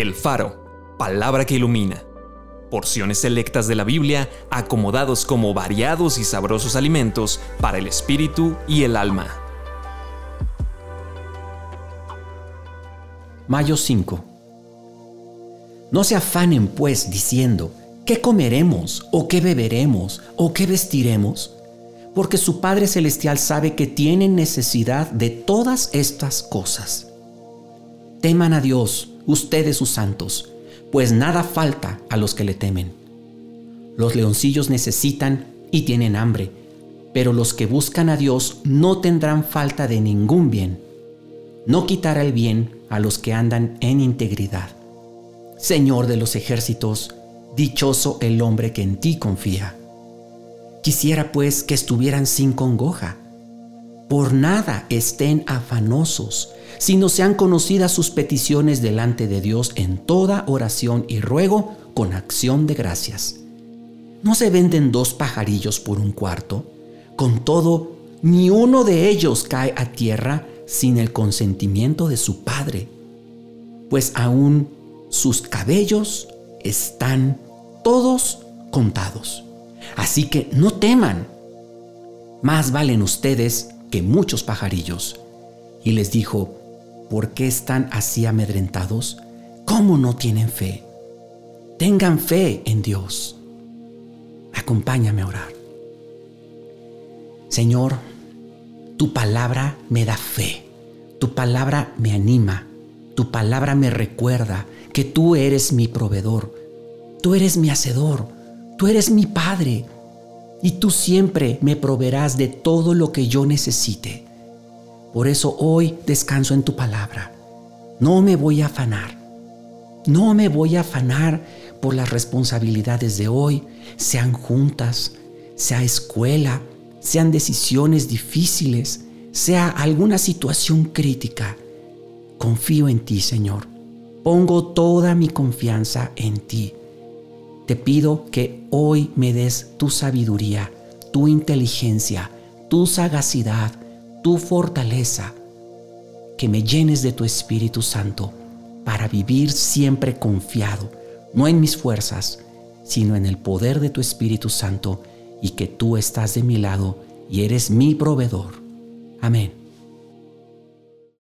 El Faro, palabra que ilumina. Porciones selectas de la Biblia acomodados como variados y sabrosos alimentos para el espíritu y el alma. Mayo 5. No se afanen pues diciendo, ¿qué comeremos o qué beberemos o qué vestiremos? Porque su Padre Celestial sabe que tienen necesidad de todas estas cosas. Teman a Dios ustedes sus santos, pues nada falta a los que le temen. Los leoncillos necesitan y tienen hambre, pero los que buscan a Dios no tendrán falta de ningún bien. No quitará el bien a los que andan en integridad. Señor de los ejércitos, dichoso el hombre que en ti confía. Quisiera pues que estuvieran sin congoja. Por nada estén afanosos, sino sean conocidas sus peticiones delante de Dios en toda oración y ruego con acción de gracias. ¿No se venden dos pajarillos por un cuarto? Con todo, ni uno de ellos cae a tierra sin el consentimiento de su Padre, pues aún sus cabellos están todos contados. Así que no teman, más valen ustedes que muchos pajarillos. Y les dijo, ¿Por qué están así amedrentados? ¿Cómo no tienen fe? Tengan fe en Dios. Acompáñame a orar. Señor, tu palabra me da fe, tu palabra me anima, tu palabra me recuerda que tú eres mi proveedor, tú eres mi hacedor, tú eres mi Padre y tú siempre me proveerás de todo lo que yo necesite. Por eso hoy descanso en tu palabra. No me voy a afanar. No me voy a afanar por las responsabilidades de hoy, sean juntas, sea escuela, sean decisiones difíciles, sea alguna situación crítica. Confío en ti, Señor. Pongo toda mi confianza en ti. Te pido que hoy me des tu sabiduría, tu inteligencia, tu sagacidad, tu fortaleza, que me llenes de tu Espíritu Santo para vivir siempre confiado, no en mis fuerzas, sino en el poder de tu Espíritu Santo y que tú estás de mi lado y eres mi proveedor. Amén.